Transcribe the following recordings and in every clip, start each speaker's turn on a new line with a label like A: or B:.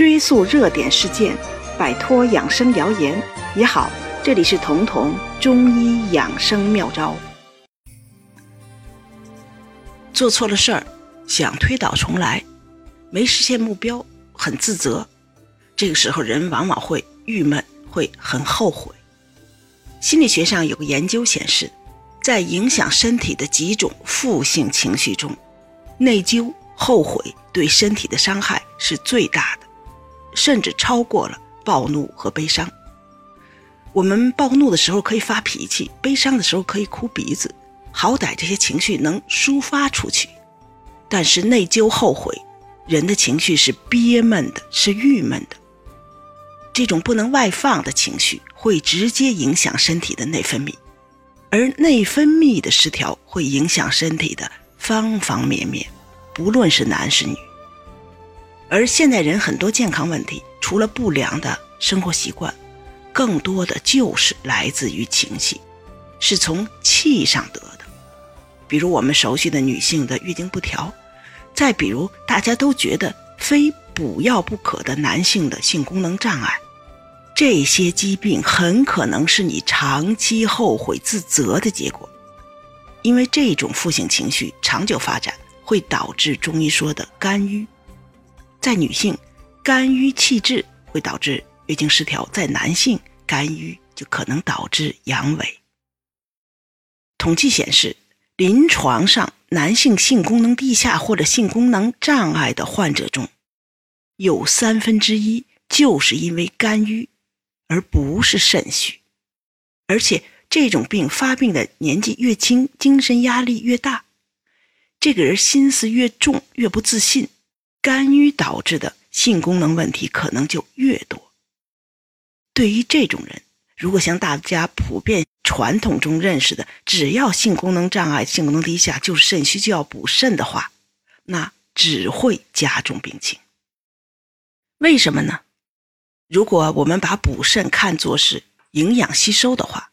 A: 追溯热点事件，摆脱养生谣言也好。这里是彤彤中医养生妙招。做错了事儿，想推倒重来，没实现目标，很自责。这个时候，人往往会郁闷，会很后悔。心理学上有个研究显示，在影响身体的几种负性情绪中，内疚、后悔对身体的伤害是最大的。甚至超过了暴怒和悲伤。我们暴怒的时候可以发脾气，悲伤的时候可以哭鼻子，好歹这些情绪能抒发出去。但是内疚、后悔，人的情绪是憋闷的，是郁闷的。这种不能外放的情绪会直接影响身体的内分泌，而内分泌的失调会影响身体的方方面面，不论是男是女。而现代人很多健康问题，除了不良的生活习惯，更多的就是来自于情绪，是从气上得的。比如我们熟悉的女性的月经不调，再比如大家都觉得非补药不可的男性的性功能障碍，这些疾病很可能是你长期后悔自责的结果，因为这种负性情绪长久发展会导致中医说的肝郁。在女性，肝郁气滞会导致月经失调；在男性，肝郁就可能导致阳痿。统计显示，临床上男性性功能低下或者性功能障碍的患者中，有三分之一就是因为肝郁，而不是肾虚。而且这种病发病的年纪越轻，精神压力越大，这个人心思越重，越不自信。肝郁导致的性功能问题可能就越多。对于这种人，如果像大家普遍传统中认识的，只要性功能障碍、性功能低下就是肾虚就要补肾的话，那只会加重病情。为什么呢？如果我们把补肾看作是营养吸收的话，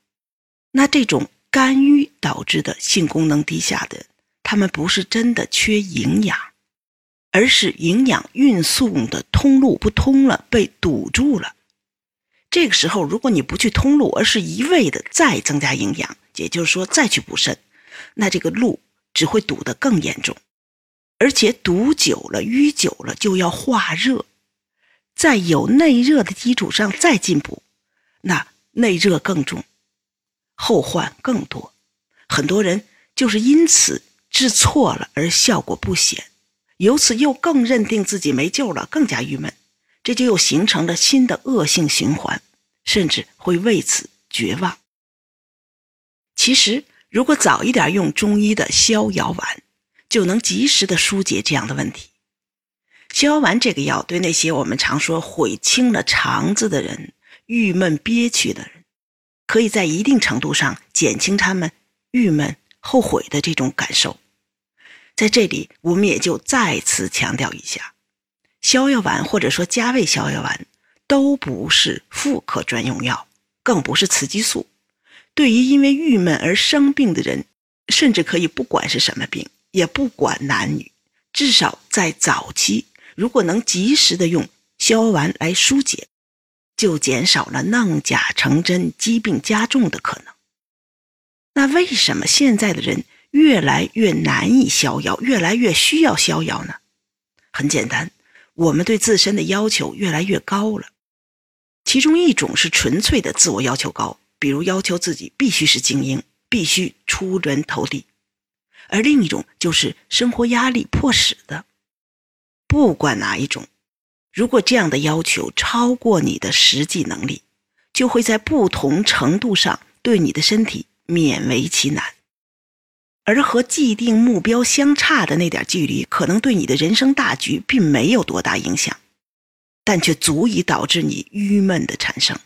A: 那这种肝郁导致的性功能低下的，他们不是真的缺营养。而是营养运送的通路不通了，被堵住了。这个时候，如果你不去通路，而是一味的再增加营养，也就是说再去补肾，那这个路只会堵得更严重，而且堵久了、淤久了就要化热，在有内热的基础上再进补，那内热更重，后患更多。很多人就是因此治错了而效果不显。由此又更认定自己没救了，更加郁闷，这就又形成了新的恶性循环，甚至会为此绝望。其实，如果早一点用中医的逍遥丸，就能及时的疏解这样的问题。逍遥丸这个药，对那些我们常说悔青了肠子的人、郁闷憋屈的人，可以在一定程度上减轻他们郁闷、后悔的这种感受。在这里，我们也就再次强调一下，逍遥丸或者说加味逍遥丸都不是妇科专用药，更不是雌激素。对于因为郁闷而生病的人，甚至可以不管是什么病，也不管男女，至少在早期，如果能及时的用逍遥丸来疏解，就减少了弄假成真、疾病加重的可能。那为什么现在的人？越来越难以逍遥，越来越需要逍遥呢？很简单，我们对自身的要求越来越高了。其中一种是纯粹的自我要求高，比如要求自己必须是精英，必须出人头地；而另一种就是生活压力迫使的。不管哪一种，如果这样的要求超过你的实际能力，就会在不同程度上对你的身体勉为其难。而和既定目标相差的那点距离，可能对你的人生大局并没有多大影响，但却足以导致你郁闷的产生。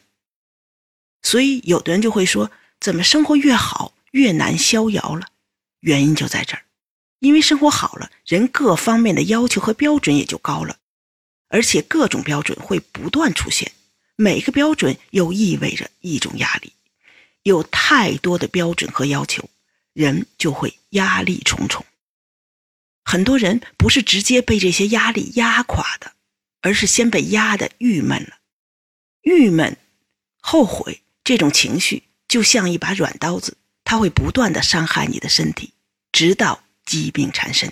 A: 所以，有的人就会说：“怎么生活越好越难逍遥了？”原因就在这儿，因为生活好了，人各方面的要求和标准也就高了，而且各种标准会不断出现，每个标准又意味着一种压力，有太多的标准和要求。人就会压力重重。很多人不是直接被这些压力压垮的，而是先被压得郁闷了。郁闷、后悔这种情绪就像一把软刀子，它会不断的伤害你的身体，直到疾病缠身。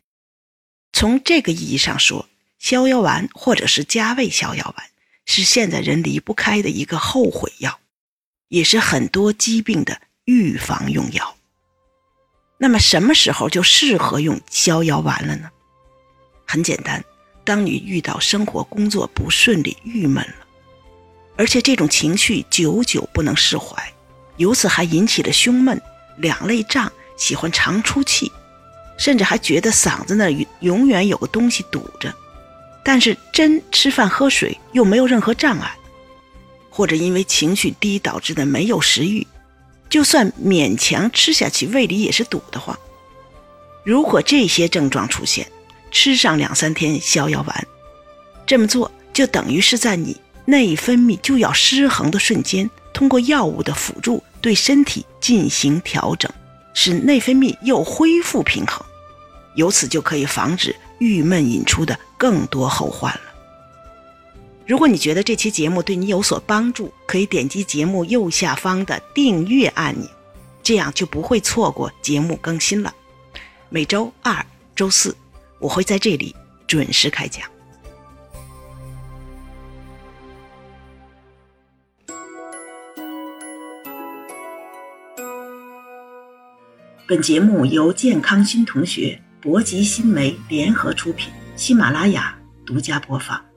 A: 从这个意义上说，逍遥丸或者是加味逍遥丸是现在人离不开的一个后悔药，也是很多疾病的预防用药。那么什么时候就适合用逍遥丸了呢？很简单，当你遇到生活工作不顺利、郁闷了，而且这种情绪久久不能释怀，由此还引起了胸闷、两肋胀、喜欢长出气，甚至还觉得嗓子那永远有个东西堵着，但是真吃饭喝水又没有任何障碍，或者因为情绪低导致的没有食欲。就算勉强吃下去，胃里也是堵得慌。如果这些症状出现，吃上两三天逍遥丸，这么做就等于是在你内分泌就要失衡的瞬间，通过药物的辅助对身体进行调整，使内分泌又恢复平衡，由此就可以防止郁闷引出的更多后患了。如果你觉得这期节目对你有所帮助，可以点击节目右下方的订阅按钮，这样就不会错过节目更新了。每周二、周四我会在这里准时开讲。本节目由健康新同学、博吉新媒联合出品，喜马拉雅独家播放。